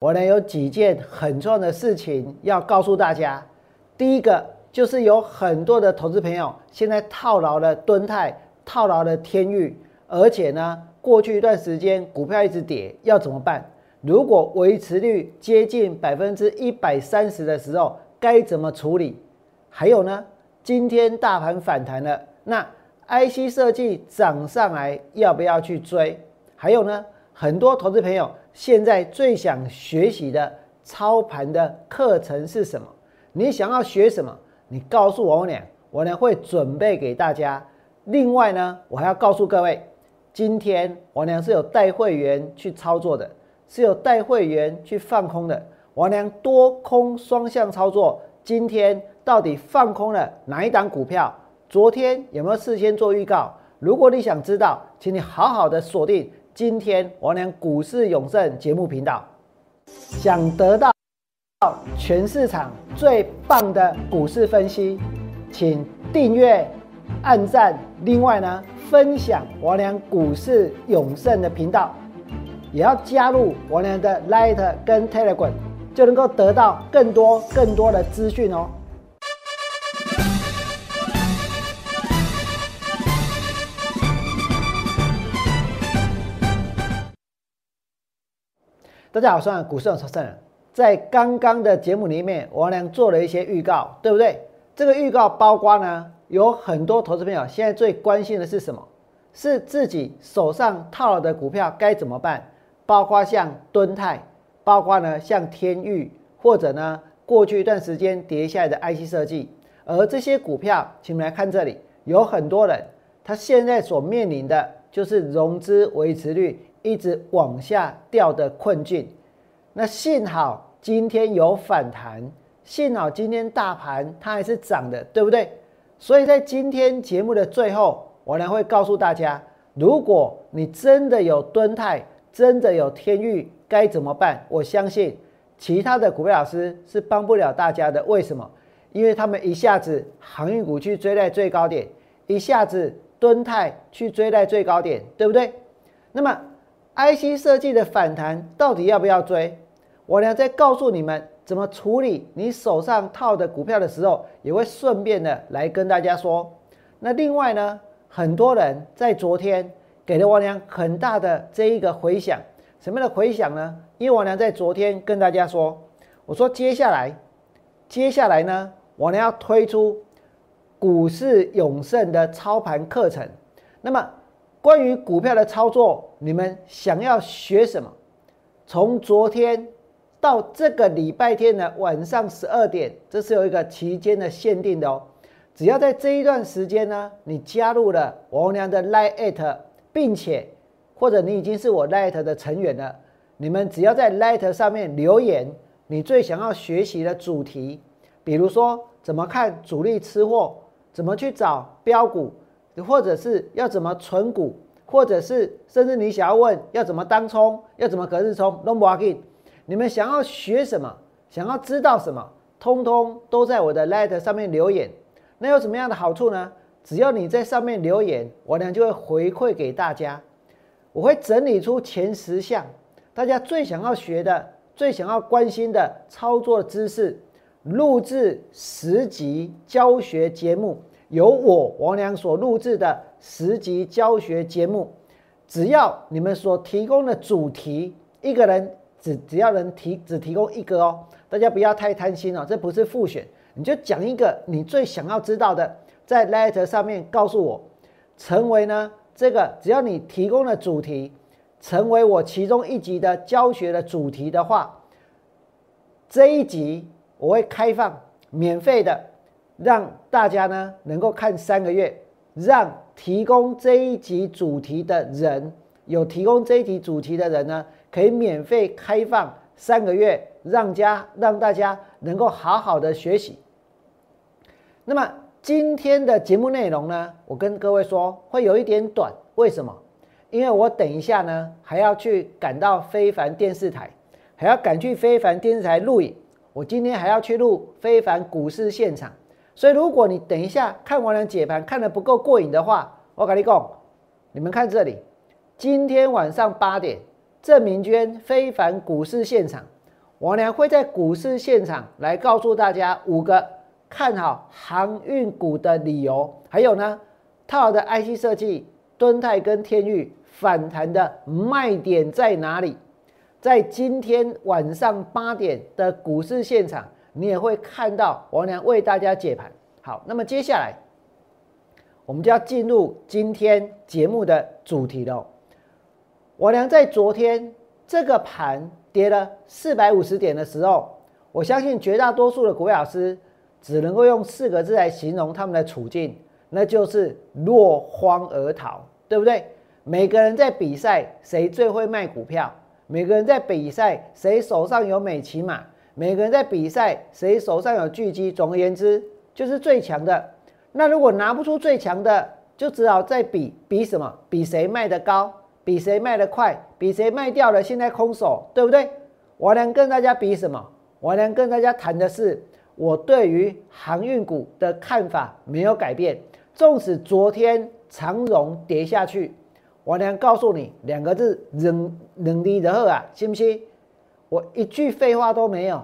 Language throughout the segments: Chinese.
我呢有几件很重要的事情要告诉大家。第一个就是有很多的投资朋友现在套牢了敦泰，套牢了天域，而且呢，过去一段时间股票一直跌，要怎么办？如果维持率接近百分之一百三十的时候，该怎么处理？还有呢，今天大盘反弹了，那 IC 设计涨上来，要不要去追？还有呢，很多投资朋友现在最想学习的操盘的课程是什么？你想要学什么？你告诉我俩，我呢会准备给大家。另外呢，我还要告诉各位，今天我娘是有带会员去操作的。是有带会员去放空的，王良多空双向操作。今天到底放空了哪一档股票？昨天有没有事先做预告？如果你想知道，请你好好的锁定今天王良股市永胜节目频道。想得到全市场最棒的股市分析，请订阅、按赞，另外呢，分享王良股市永胜的频道。也要加入我俩的 Light 跟 Telegram，就能够得到更多更多的资讯哦。大家好，我是股市有超人。在刚刚的节目里面，我俩做了一些预告，对不对？这个预告包括呢，有很多投资朋友现在最关心的是什么？是自己手上套了的股票该怎么办？包括像敦泰，包括呢像天域，或者呢过去一段时间跌下来的 IC 设计，而这些股票，请你们来看这里，有很多人，他现在所面临的就是融资维持率一直往下掉的困境。那幸好今天有反弹，幸好今天大盘它还是涨的，对不对？所以在今天节目的最后，我呢会告诉大家，如果你真的有敦泰。真的有天域该怎么办？我相信其他的股票老师是帮不了大家的。为什么？因为他们一下子航运股去追在最高点，一下子敦泰去追在最高点，对不对？那么 IC 设计的反弹到底要不要追？我呢在告诉你们怎么处理你手上套的股票的时候，也会顺便的来跟大家说。那另外呢，很多人在昨天。给了王良很大的这一个回响，什么样的回响呢？因为王良在昨天跟大家说，我说接下来，接下来呢，王良要推出股市永胜的操盘课程。那么关于股票的操作，你们想要学什么？从昨天到这个礼拜天的晚上十二点，这是有一个期间的限定的哦。只要在这一段时间呢，你加入了王良的 Line。并且，或者你已经是我 Light 的成员了，你们只要在 Light 上面留言，你最想要学习的主题，比如说怎么看主力吃货，怎么去找标股，或者是要怎么存股，或者是甚至你想要问要怎么当冲，要怎么隔日冲 l o n g walking，你们想要学什么，想要知道什么，通通都在我的 Light 上面留言。那有什么样的好处呢？只要你在上面留言，我呢就会回馈给大家。我会整理出前十项大家最想要学的、最想要关心的操作知识，录制十集教学节目，由我王良所录制的十集教学节目。只要你们所提供的主题，一个人只只要能提只提供一个哦，大家不要太贪心哦，这不是复选，你就讲一个你最想要知道的。在 Letter 上面告诉我，成为呢这个只要你提供的主题，成为我其中一集的教学的主题的话，这一集我会开放免费的，让大家呢能够看三个月，让提供这一集主题的人，有提供这一集主题的人呢，可以免费开放三个月，让家让大家能够好好的学习。那么。今天的节目内容呢，我跟各位说会有一点短，为什么？因为我等一下呢还要去赶到非凡电视台，还要赶去非凡电视台录影。我今天还要去录非凡股市现场，所以如果你等一下看完了解盘看的不够过瘾的话，我跟你讲，你们看这里，今天晚上八点，郑明娟非凡股市现场，王良会在股市现场来告诉大家五个看好航运股的理由，还有呢，套的 IC 设计、敦泰跟天域反弹的卖点在哪里？在今天晚上八点的股市现场，你也会看到王良为大家解盘。好，那么接下来我们就要进入今天节目的主题了。王良在昨天这个盘跌了四百五十点的时候，我相信绝大多数的股票师只能够用四个字来形容他们的处境，那就是落荒而逃，对不对？每个人在比赛谁最会卖股票。每个人在比赛，谁手上有美骑马？每个人在比赛，谁手上有巨基？总而言之，就是最强的。那如果拿不出最强的，就只好再比比什么？比谁卖的高？比谁卖的快？比谁卖掉了？现在空手，对不对？我能跟大家比什么？我能跟大家谈的是，我对于航运股的看法没有改变。纵使昨天长荣跌下去。我娘告诉你两个字：能能力的好啊，信不信？我一句废话都没有。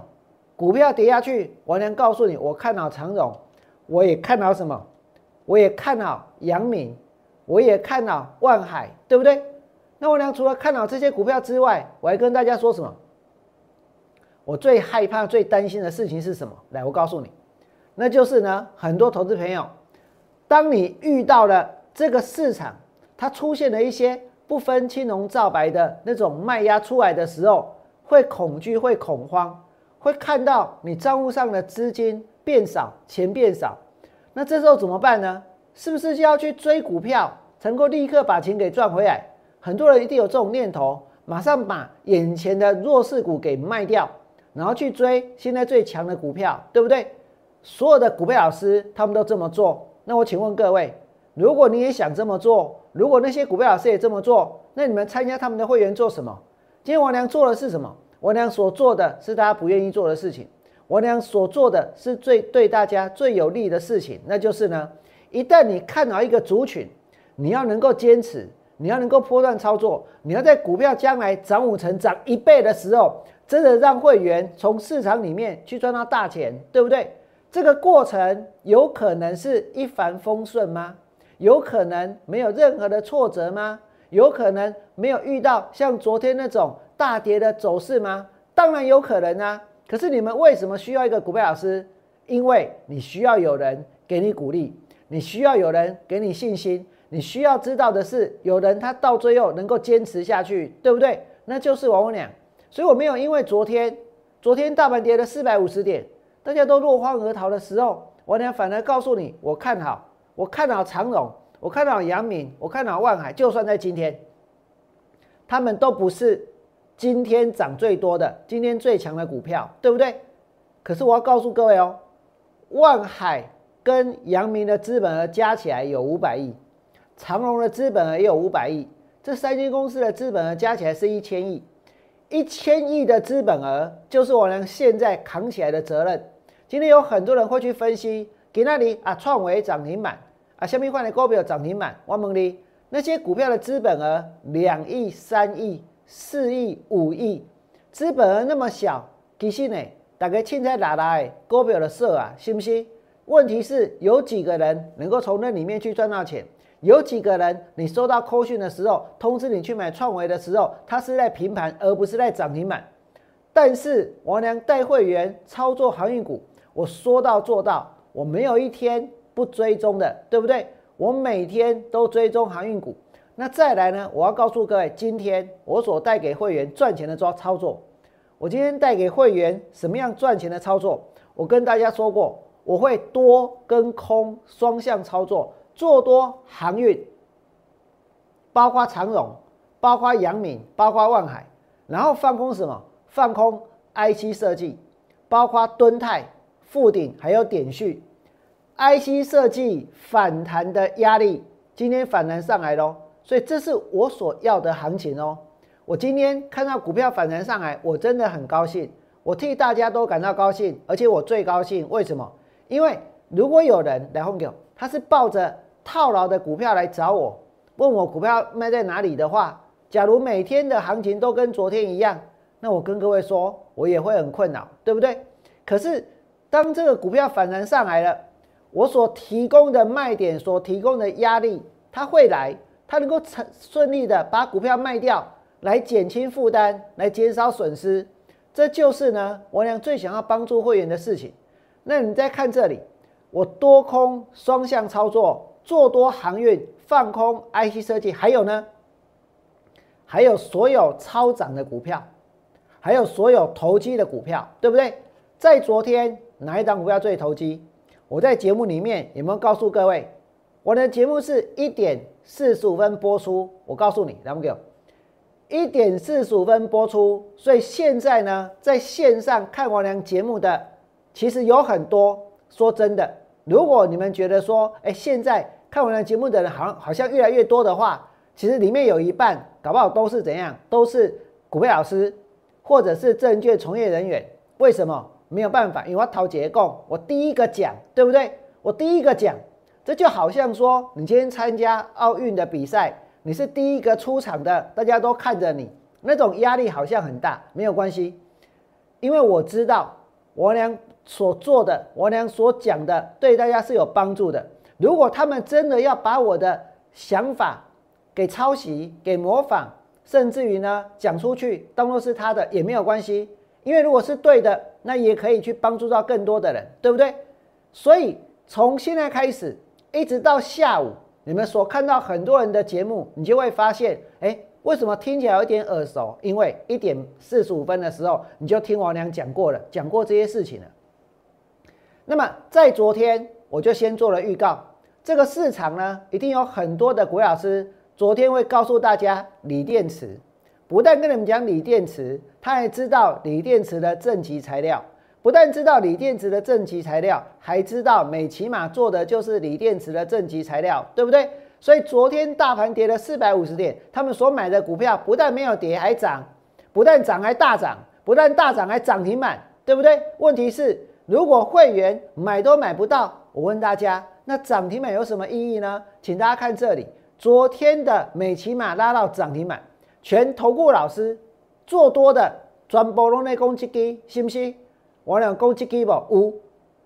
股票跌下去，我娘告诉你，我看好长荣，我也看好什么？我也看好阳明，我也看好万海，对不对？那我娘除了看好这些股票之外，我还跟大家说什么？我最害怕、最担心的事情是什么？来，我告诉你，那就是呢，很多投资朋友，当你遇到了这个市场。它出现了一些不分青红皂白的那种卖压出来的时候，会恐惧，会恐慌，会看到你账户上的资金变少，钱变少，那这时候怎么办呢？是不是就要去追股票，能够立刻把钱给赚回来？很多人一定有这种念头，马上把眼前的弱势股给卖掉，然后去追现在最强的股票，对不对？所有的股票老师他们都这么做，那我请问各位。如果你也想这么做，如果那些股票老师也这么做，那你们参加他们的会员做什么？今天王良做的是什么？王良所做的是大家不愿意做的事情。王良所做的是最对大家最有利的事情，那就是呢，一旦你看到一个族群，你要能够坚持，你要能够波段操作，你要在股票将来涨五成、涨一倍的时候，真的让会员从市场里面去赚到大钱，对不对？这个过程有可能是一帆风顺吗？有可能没有任何的挫折吗？有可能没有遇到像昨天那种大跌的走势吗？当然有可能啊！可是你们为什么需要一个股票老师？因为你需要有人给你鼓励，你需要有人给你信心，你需要知道的是，有人他到最后能够坚持下去，对不对？那就是王文良。所以我没有因为昨天，昨天大盘跌了四百五十点，大家都落荒而逃的时候，王良反而告诉你，我看好。我看好长荣，我看好阳明，我看好万海。就算在今天，他们都不是今天涨最多的、今天最强的股票，对不对？可是我要告诉各位哦，万海跟阳明的资本额加起来有五百亿，长荣的资本额也有五百亿，这三间公司的资本额加起来是一千亿。一千亿的资本额就是我们现在扛起来的责任。今天有很多人会去分析。给那里啊，创维涨停板下面换的股票涨停板，我问你，那些股票的资本额两亿、三亿、四亿、五亿，资本额那么小，其实呢，大概现在拿来股票的色啊，信不信？问题是有几个人能够从那里面去赚到钱？有几个人你收到扣讯的时候，通知你去买创维的时候，它是在平盘，而不是在涨停板。但是王良带会员操作航运股，我说到做到。我没有一天不追踪的，对不对？我每天都追踪航运股。那再来呢？我要告诉各位，今天我所带给会员赚钱的操操作，我今天带给会员什么样赚钱的操作？我跟大家说过，我会多跟空双向操作，做多航运，包括长荣，包括阳明，包括万海，然后放空什么？放空 IC 设计，包括敦泰。附顶还有点序，IC 设计反弹的压力，今天反弹上来喽，所以这是我所要的行情哦。我今天看到股票反弹上来，我真的很高兴，我替大家都感到高兴，而且我最高兴，为什么？因为如果有人来红牛，他是抱着套牢的股票来找我，问我股票卖在哪里的话，假如每天的行情都跟昨天一样，那我跟各位说，我也会很困扰，对不对？可是当这个股票反弹上来了，我所提供的卖点、所提供的压力，它会来，它能够成顺利的把股票卖掉，来减轻负担，来减少损失，这就是呢，我俩最想要帮助会员的事情。那你再看这里，我多空双向操作，做多航运，放空 IC 设计，还有呢，还有所有超涨的股票，还有所有投机的股票，对不对？在昨天哪一档股票最投机？我在节目里面有没有告诉各位？我的节目是一点四十五分播出，我告诉你，来不给我一点四十五分播出。所以现在呢，在线上看王良节目的，其实有很多。说真的，如果你们觉得说，哎，现在看王良节目的人好像好像越来越多的话，其实里面有一半搞不好都是怎样，都是股票老师或者是证券从业人员。为什么？没有办法，因为我掏结构，我第一个讲，对不对？我第一个讲，这就好像说，你今天参加奥运的比赛，你是第一个出场的，大家都看着你，那种压力好像很大。没有关系，因为我知道我俩所做的，我俩所讲的，对大家是有帮助的。如果他们真的要把我的想法给抄袭、给模仿，甚至于呢讲出去，当做是他的，也没有关系。因为如果是对的，那也可以去帮助到更多的人，对不对？所以从现在开始一直到下午，你们所看到很多人的节目，你就会发现，哎，为什么听起来有点耳熟？因为一点四十五分的时候，你就听王良讲过了，讲过这些事情了。那么在昨天，我就先做了预告，这个市场呢，一定有很多的国老师昨天会告诉大家锂电池。不但跟你们讲锂电池，他还知道锂电池的正极材料。不但知道锂电池的正极材料，还知道美骑马做的就是锂电池的正极材料，对不对？所以昨天大盘跌了四百五十点，他们所买的股票不但没有跌，还涨；不但涨，还大涨；不但大涨，还涨停板，对不对？问题是，如果会员买都买不到，我问大家，那涨停板有什么意义呢？请大家看这里，昨天的美骑马拉到涨停板。全投顾老师做多的全部拢在攻击机，是不是？我俩攻击机不？有，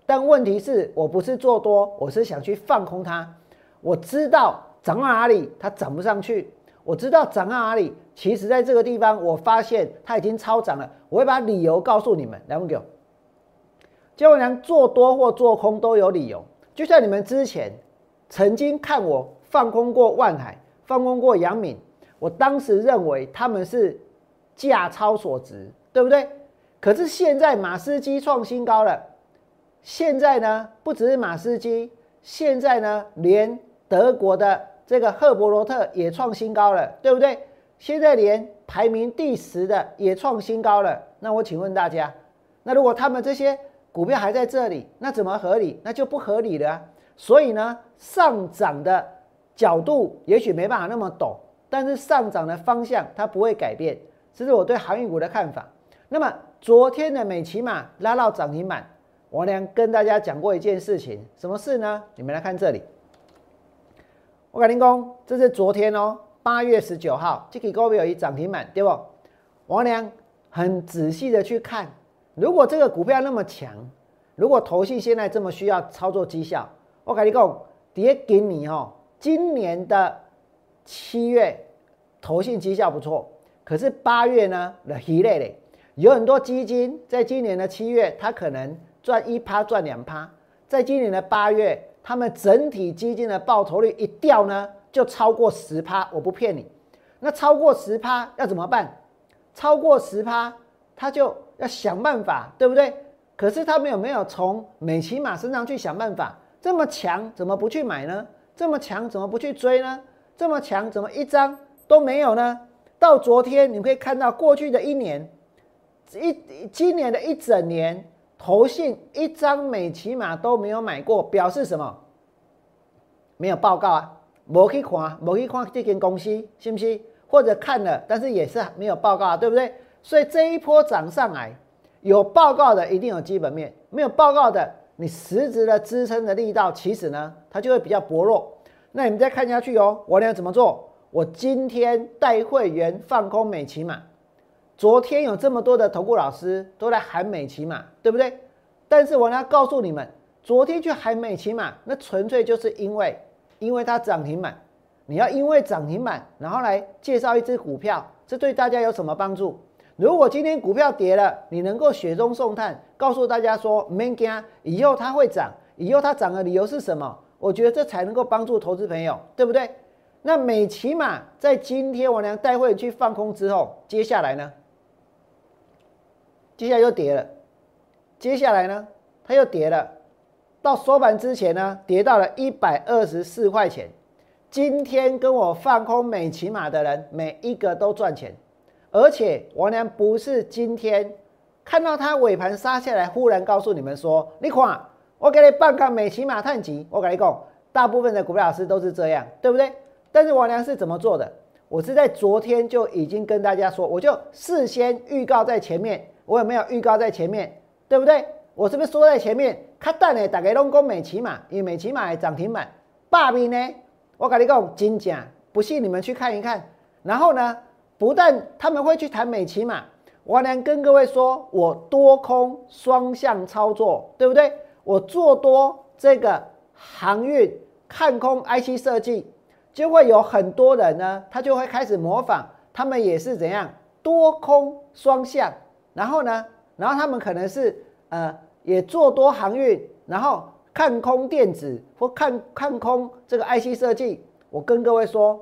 但问题是我不是做多，我是想去放空它。我知道涨到哪里它涨不上去，我知道涨到哪里，其实在这个地方我发现它已经超涨了。我会把理由告诉你们，来问给我。就连做多或做空都有理由，就像你们之前曾经看我放空过万海，放空过杨敏。我当时认为他们是价超所值，对不对？可是现在马斯基创新高了，现在呢不只是马斯基，现在呢连德国的这个赫伯罗特也创新高了，对不对？现在连排名第十的也创新高了。那我请问大家，那如果他们这些股票还在这里，那怎么合理？那就不合理了。所以呢，上涨的角度也许没办法那么陡。但是上涨的方向它不会改变，这是我对航运股的看法。那么昨天的美骑马拉到涨停板，我俩跟大家讲过一件事情，什么事呢？你们来看这里，我跟您讲，这是昨天哦，八月十九号，这个股票有一涨停板，对不？我俩很仔细的去看，如果这个股票那么强，如果投信现在这么需要操作绩效，我跟你讲，跌给你哦，今年的。七月投信绩效不错，可是八月呢？的一类嘞有很多基金在今年的七月，它可能赚一趴赚两趴，在今年的八月，他们整体基金的报酬率一掉呢，就超过十趴。我不骗你，那超过十趴要怎么办？超过十趴，他就要想办法，对不对？可是他们有没有从美骑马身上去想办法？这么强，怎么不去买呢？这么强，怎么不去追呢？这么强，怎么一张都没有呢？到昨天，你可以看到过去的一年，一今年的一整年，投信一张美骑马都没有买过，表示什么？没有报告啊，没去看，没去看这间公司，信不信？或者看了，但是也是没有报告啊，对不对？所以这一波涨上来，有报告的一定有基本面，没有报告的，你实质的支撑的力道，其实呢，它就会比较薄弱。那你们再看下去哦，我俩怎么做？我今天带会员放空美骑马，昨天有这么多的投顾老师都来喊美骑马，对不对？但是我要告诉你们，昨天去喊美骑马，那纯粹就是因为，因为它涨停板。你要因为涨停板，然后来介绍一只股票，这对大家有什么帮助？如果今天股票跌了，你能够雪中送炭，告诉大家说，没惊，以后它会涨，以后它涨的理由是什么？我觉得这才能够帮助投资朋友，对不对？那美骑马在今天我娘带会去放空之后，接下来呢？接下来又跌了，接下来呢，它又跌了，到收盘之前呢，跌到了一百二十四块钱。今天跟我放空美骑马的人，每一个都赚钱，而且王良不是今天看到它尾盘杀下来，忽然告诉你们说，你看我给你半个美骑马探级，我跟你讲，大部分的股票老师都是这样，对不对？但是王良是怎么做的？我是在昨天就已经跟大家说，我就事先预告在前面。我有没有预告在前面，对不对？我是不是说在前面？看蛋呢，打给龙工美骑马，因为美骑马涨停板，霸兵呢？我跟你讲，真假，不信你们去看一看。然后呢，不但他们会去谈美骑马，我能跟各位说，我多空双向操作，对不对？我做多这个航运，看空 IC 设计，就会有很多人呢，他就会开始模仿，他们也是怎样多空双向。然后呢？然后他们可能是呃也做多航运，然后看空电子或看看空这个 IC 设计。我跟各位说，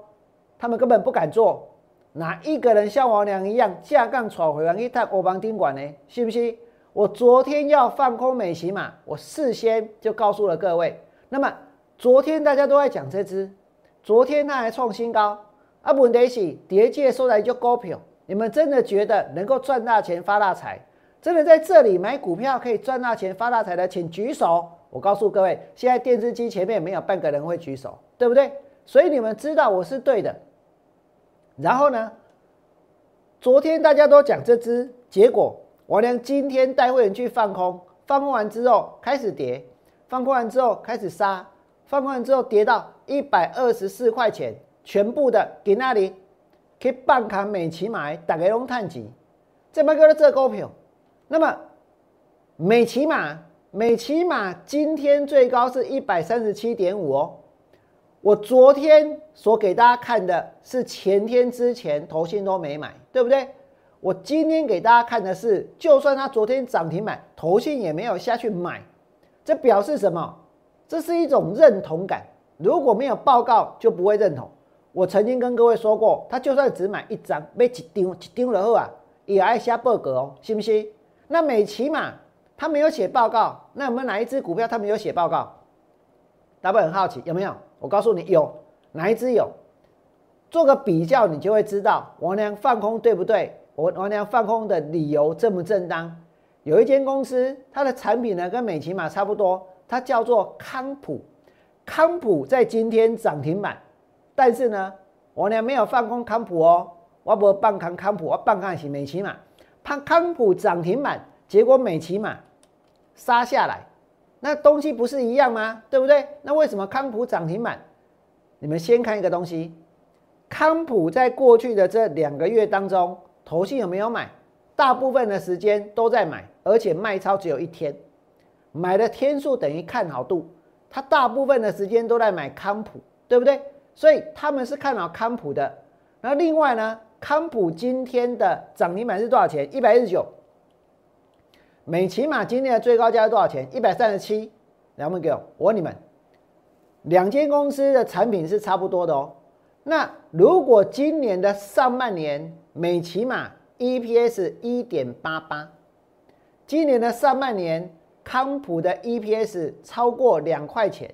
他们根本不敢做。哪一个人像王良一样架杠闯回王一探欧邦宾馆呢？信不信？我昨天要放空美琪嘛，我事先就告诉了各位。那么昨天大家都在讲这只，昨天它还创新高，啊，问题是叠界收来就高票。你们真的觉得能够赚大钱发大财？真的在这里买股票可以赚大钱发大财的，请举手。我告诉各位，现在电视机前面没有半个人会举手，对不对？所以你们知道我是对的。然后呢，昨天大家都讲这只，结果我连今天带会员去放空，放空完之后开始跌，放空完之后开始杀，放空完之后跌到一百二十四块钱，全部的给那里。可以半卡美骑买，打开龙探级，这么个这股票，那么美骑马，美骑马今天最高是一百三十七点五哦。我昨天所给大家看的是前天之前头信都没买，对不对？我今天给大家看的是，就算他昨天涨停买，头信也没有下去买，这表示什么？这是一种认同感。如果没有报告，就不会认同。我曾经跟各位说过，他就算只买一张，被几张一丢了后啊，也爱下报告哦，信不信？那美琪嘛，他没有写报告，那有没有哪一只股票他没有写报告？大家很好奇有没有？我告诉你有，哪一只有？做个比较，你就会知道王良放空对不对？我王良放空的理由正不正当？有一间公司，它的产品呢跟美琪玛差不多，它叫做康普，康普在今天涨停板。但是呢，我呢没有放空康普哦，我不放空康普，我放空是美骑马，怕康普涨停板，结果美骑马杀下来，那东西不是一样吗？对不对？那为什么康普涨停板？你们先看一个东西，康普在过去的这两个月当中，投信有没有买？大部分的时间都在买，而且卖超只有一天，买的天数等于看好度，它大部分的时间都在买康普，对不对？所以他们是看好康普的，那另外呢，康普今天的涨停板是多少钱？一百一十九。美骑马今天的最高价是多少钱？一百三十七。两位给我，我问你们，两间公司的产品是差不多的哦。那如果今年的上半年美骑马 EPS 一点八八，今年的上半年康普的 EPS 超过两块钱，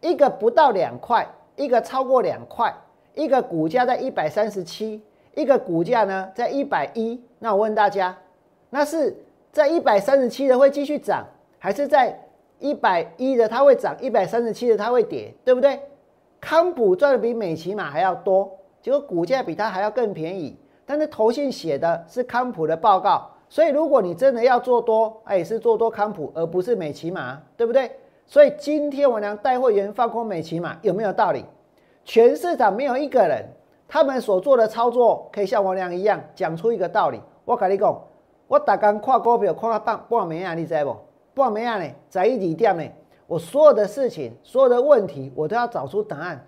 一个不到两块。一个超过两块，一个股价在一百三十七，一个股价呢在一百一。那我问大家，那是在一百三十七的会继续涨，还是在一百一的它会涨，一百三十七的它会跌，对不对？康普赚的比美骑马还要多，结果股价比它还要更便宜。但是投信写的是康普的报告，所以如果你真的要做多，哎，是做多康普，而不是美骑马，对不对？所以今天我娘带会员放空美骑马有没有道理？全市场没有一个人，他们所做的操作可以像王良一样讲出一个道理。我跟你讲，我大刚看股票看到半半暝啊，你知不？半暝啊呢，在一二点呢，我所有的事情、所有的问题，我都要找出答案。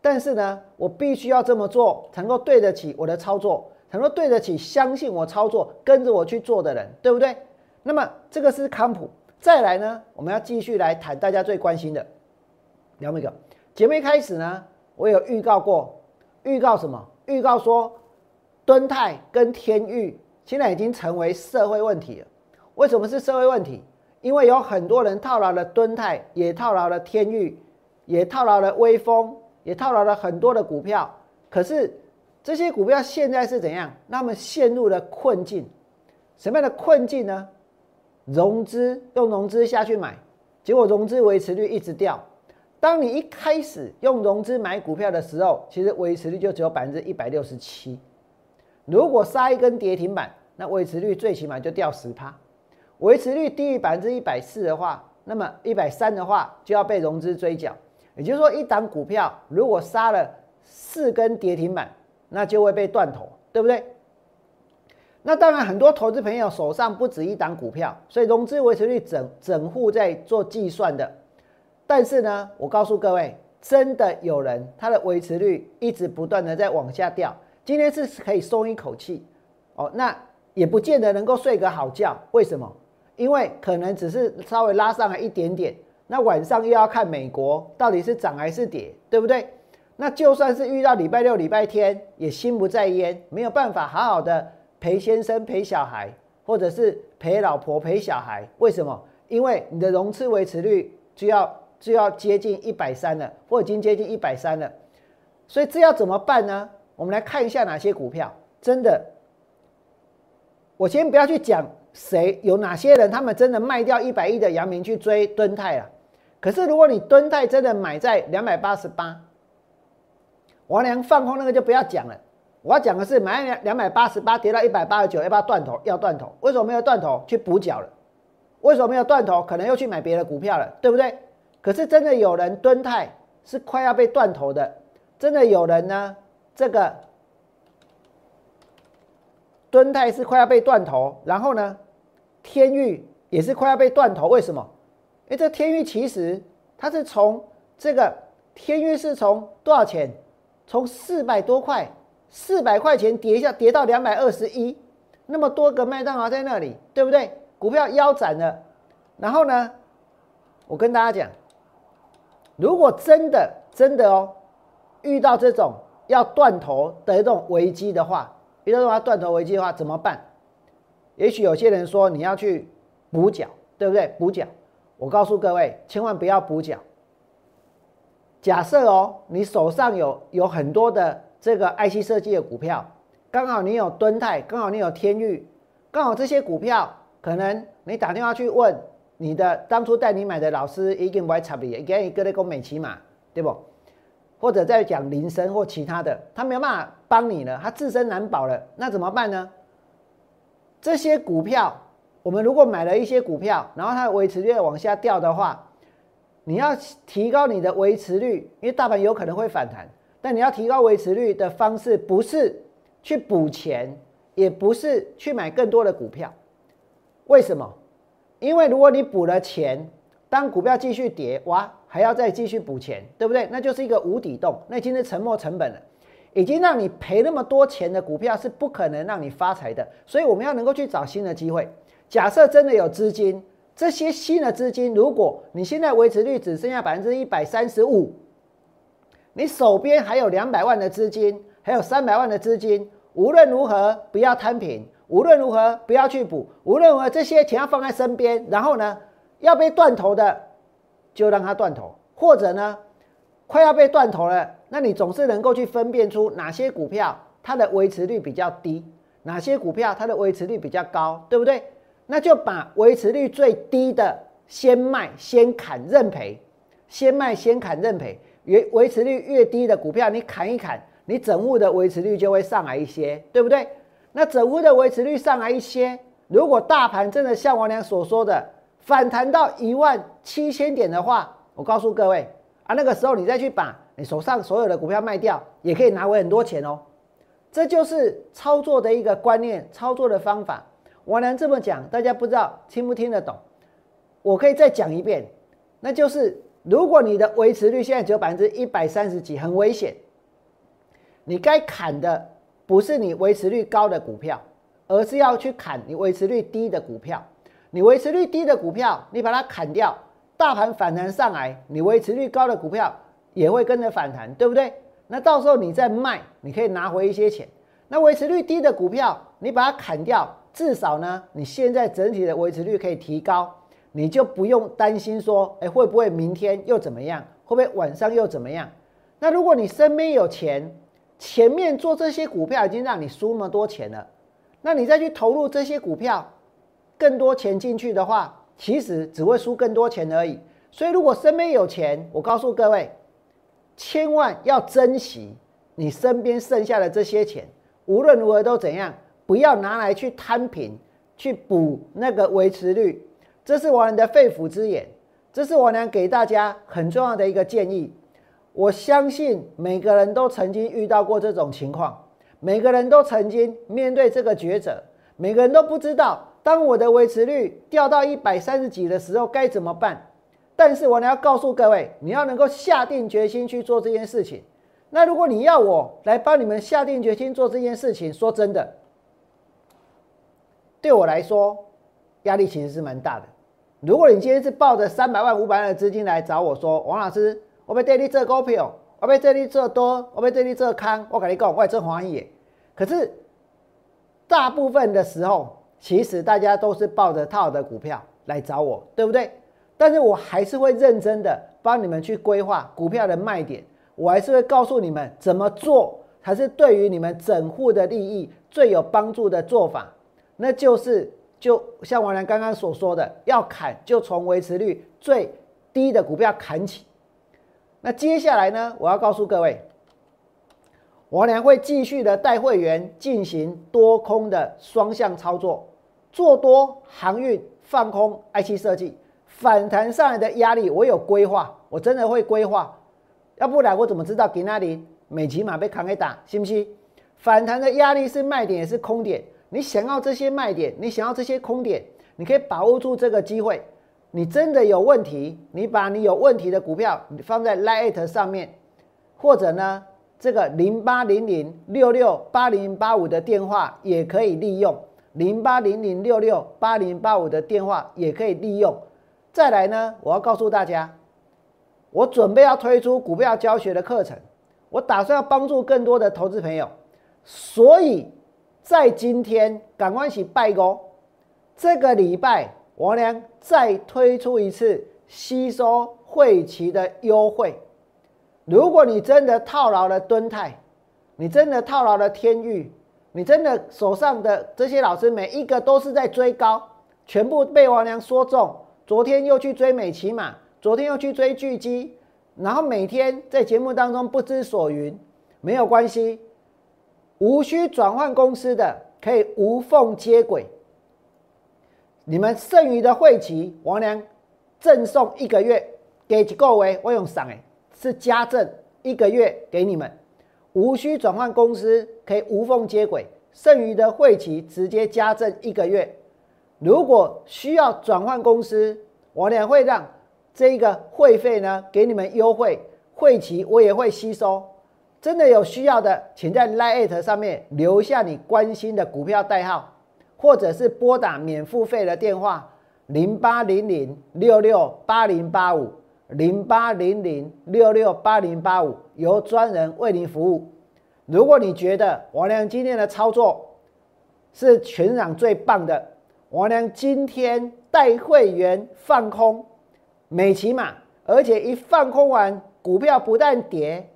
但是呢，我必须要这么做，才能够对得起我的操作，很多对得起相信我操作、跟着我去做的人，对不对？那么这个是康普。再来呢，我们要继续来谈大家最关心的，聊那个节目一开始呢，我有预告过，预告什么？预告说，敦泰跟天域现在已经成为社会问题了。为什么是社会问题？因为有很多人套牢了敦泰，也套牢了天域，也套牢了微风，也套牢了很多的股票。可是这些股票现在是怎样？那么陷入了困境，什么样的困境呢？融资用融资下去买，结果融资维持率一直掉。当你一开始用融资买股票的时候，其实维持率就只有百分之一百六十七。如果杀一根跌停板，那维持率最起码就掉十趴。维持率低于百分之一百四的话，那么一百三的话就要被融资追缴。也就是说，一档股票如果杀了四根跌停板，那就会被断头，对不对？那当然，很多投资朋友手上不止一档股票，所以融资维持率整整户在做计算的。但是呢，我告诉各位，真的有人他的维持率一直不断的在往下掉。今天是可以松一口气哦，那也不见得能够睡个好觉。为什么？因为可能只是稍微拉上来一点点，那晚上又要看美国到底是涨还是跌，对不对？那就算是遇到礼拜六、礼拜天，也心不在焉，没有办法好好的。陪先生陪小孩，或者是陪老婆陪小孩，为什么？因为你的融资维持率就要就要接近一百三了，或已经接近一百三了，所以这要怎么办呢？我们来看一下哪些股票真的。我先不要去讲谁有哪些人，他们真的卖掉一百亿的阳明去追敦泰了。可是如果你敦泰真的买在两百八十八，王良放空那个就不要讲了。我要讲的是，买两两百八十八跌到一百八十九，要不要断头？要断头？为什么没有断头？去补缴了？为什么没有断头？可能又去买别的股票了，对不对？可是真的有人蹲泰是快要被断头的，真的有人呢，这个蹲泰是快要被断头，然后呢，天域也是快要被断头，为什么？因为这天域其实它是从这个天域是从多少钱？从四百多块。四百块钱跌一下，跌到两百二十一，那么多个麦当劳在那里，对不对？股票腰斩了。然后呢，我跟大家讲，如果真的真的哦，遇到这种要断头的这种危机的话，遇到这种断头危机的话怎么办？也许有些人说你要去补缴，对不对？补缴，我告诉各位，千万不要补缴。假设哦，你手上有有很多的。这个 IC 设计的股票，刚好你有敦泰，刚好你有天域，刚好这些股票，可能你打电话去问你的当初带你买的老师，已经不会差别，给一个那个美骑马，对不？或者在讲铃声或其他的，他没有办法帮你了，他自身难保了，那怎么办呢？这些股票，我们如果买了一些股票，然后它维持率往下掉的话，你要提高你的维持率，因为大盘有可能会反弹。但你要提高维持率的方式，不是去补钱，也不是去买更多的股票。为什么？因为如果你补了钱，当股票继续跌，哇，还要再继续补钱，对不对？那就是一个无底洞，那已经是沉没成本了，已经让你赔那么多钱的股票是不可能让你发财的。所以我们要能够去找新的机会。假设真的有资金，这些新的资金，如果你现在维持率只剩下百分之一百三十五。你手边还有两百万的资金，还有三百万的资金，无论如何不要摊平，无论如何不要去补，无论如何这些钱要放在身边。然后呢，要被断头的就让它断头，或者呢，快要被断头了，那你总是能够去分辨出哪些股票它的维持率比较低，哪些股票它的维持率比较高，对不对？那就把维持率最低的先卖先砍认赔，先卖先砍认赔。维维持率越低的股票，你砍一砍，你整户的维持率就会上来一些，对不对？那整户的维持率上来一些，如果大盘真的像王良所说的反弹到一万七千点的话，我告诉各位啊，那个时候你再去把你手上所有的股票卖掉，也可以拿回很多钱哦。这就是操作的一个观念，操作的方法。我能这么讲，大家不知道听不听得懂？我可以再讲一遍，那就是如果你的维持率现在只有百分之一百三十几，很危险。你该砍的不是你维持率高的股票，而是要去砍你维持率低的股票。你维持率低的股票，你把它砍掉，大盘反弹上来，你维持率高的股票也会跟着反弹，对不对？那到时候你再卖，你可以拿回一些钱。那维持率低的股票，你把它砍掉，至少呢，你现在整体的维持率可以提高，你就不用担心说，哎，会不会明天又怎么样？会不会晚上又怎么样？那如果你身边有钱，前面做这些股票已经让你输那么多钱了，那你再去投入这些股票，更多钱进去的话，其实只会输更多钱而已。所以如果身边有钱，我告诉各位。千万要珍惜你身边剩下的这些钱，无论如何都怎样，不要拿来去摊平，去补那个维持率。这是我们的肺腑之言，这是我娘给大家很重要的一个建议。我相信每个人都曾经遇到过这种情况，每个人都曾经面对这个抉择，每个人都不知道，当我的维持率掉到一百三十几的时候该怎么办。但是我呢要告诉各位，你要能够下定决心去做这件事情。那如果你要我来帮你们下定决心做这件事情，说真的，对我来说压力其实是蛮大的。如果你今天是抱着三百万、五百万的资金来找我说，王老师，我被这里做股票，我被这里做多，我被这里做康，我跟你讲，我真欢喜。可是大部分的时候，其实大家都是抱着套的股票来找我，对不对？但是我还是会认真的帮你们去规划股票的卖点，我还是会告诉你们怎么做才是对于你们整户的利益最有帮助的做法。那就是就像王良刚刚所说的，要砍就从维持率最低的股票砍起。那接下来呢，我要告诉各位，王良会继续的带会员进行多空的双向操作，做多航运，放空 IC 设计。反弹上来的压力，我有规划，我真的会规划，要不然我怎么知道给那里美骑马被扛给打，信不信？反弹的压力是卖点也是空点，你想要这些卖点，你想要这些空点，你可以把握住这个机会。你真的有问题，你把你有问题的股票你放在 Lite 上面，或者呢，这个零八零零六六八零八五的电话也可以利用，零八零零六六八零八五的电话也可以利用。再来呢，我要告诉大家，我准备要推出股票教学的课程，我打算要帮助更多的投资朋友，所以在今天赶快去拜哦！这个礼拜我俩再推出一次吸收会期的优惠。如果你真的套牢了敦泰，你真的套牢了天域，你真的手上的这些老师每一个都是在追高，全部被王良说中。昨天又去追美骑马，昨天又去追巨基，然后每天在节目当中不知所云，没有关系，无需转换公司的可以无缝接轨。你们剩余的会期，王良赠送一个月，给各位我用赏哎，是加赠一个月给你们，无需转换公司，可以无缝接轨，剩余的会期直接加赠一个月。如果需要转换公司，我俩会让这个会费呢给你们优惠，会期我也会吸收。真的有需要的，请在 Line 上面留下你关心的股票代号，或者是拨打免付费的电话零八零零六六八零八五零八零零六六八零八五，由专人为您服务。如果你觉得我俩今天的操作是全场最棒的，我娘今天带会员放空美骑马，而且一放空完，股票不但跌，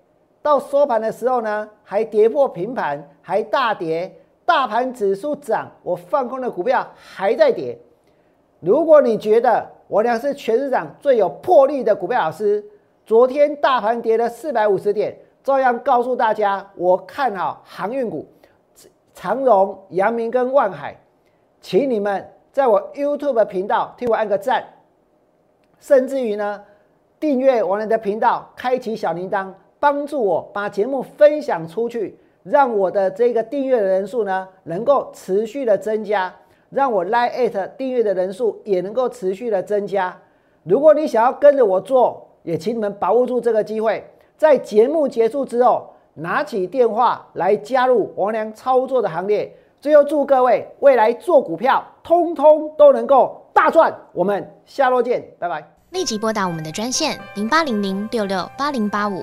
到收盘的时候呢，还跌破平盘，还大跌。大盘指数涨，我放空的股票还在跌。如果你觉得我俩是全市场最有魄力的股票老师，昨天大盘跌了四百五十点，照样告诉大家，我看好航运股，长荣、阳明跟万海。请你们在我 YouTube 频道替我按个赞，甚至于呢，订阅我们的频道，开启小铃铛，帮助我把节目分享出去，让我的这个订阅的人数呢能够持续的增加，让我 Line 订阅的人数也能够持续的增加。如果你想要跟着我做，也请你们把握住这个机会，在节目结束之后，拿起电话来加入王良操作的行列。最后祝各位未来做股票，通通都能够大赚。我们下周见，拜拜。立即拨打我们的专线零八零零六六八零八五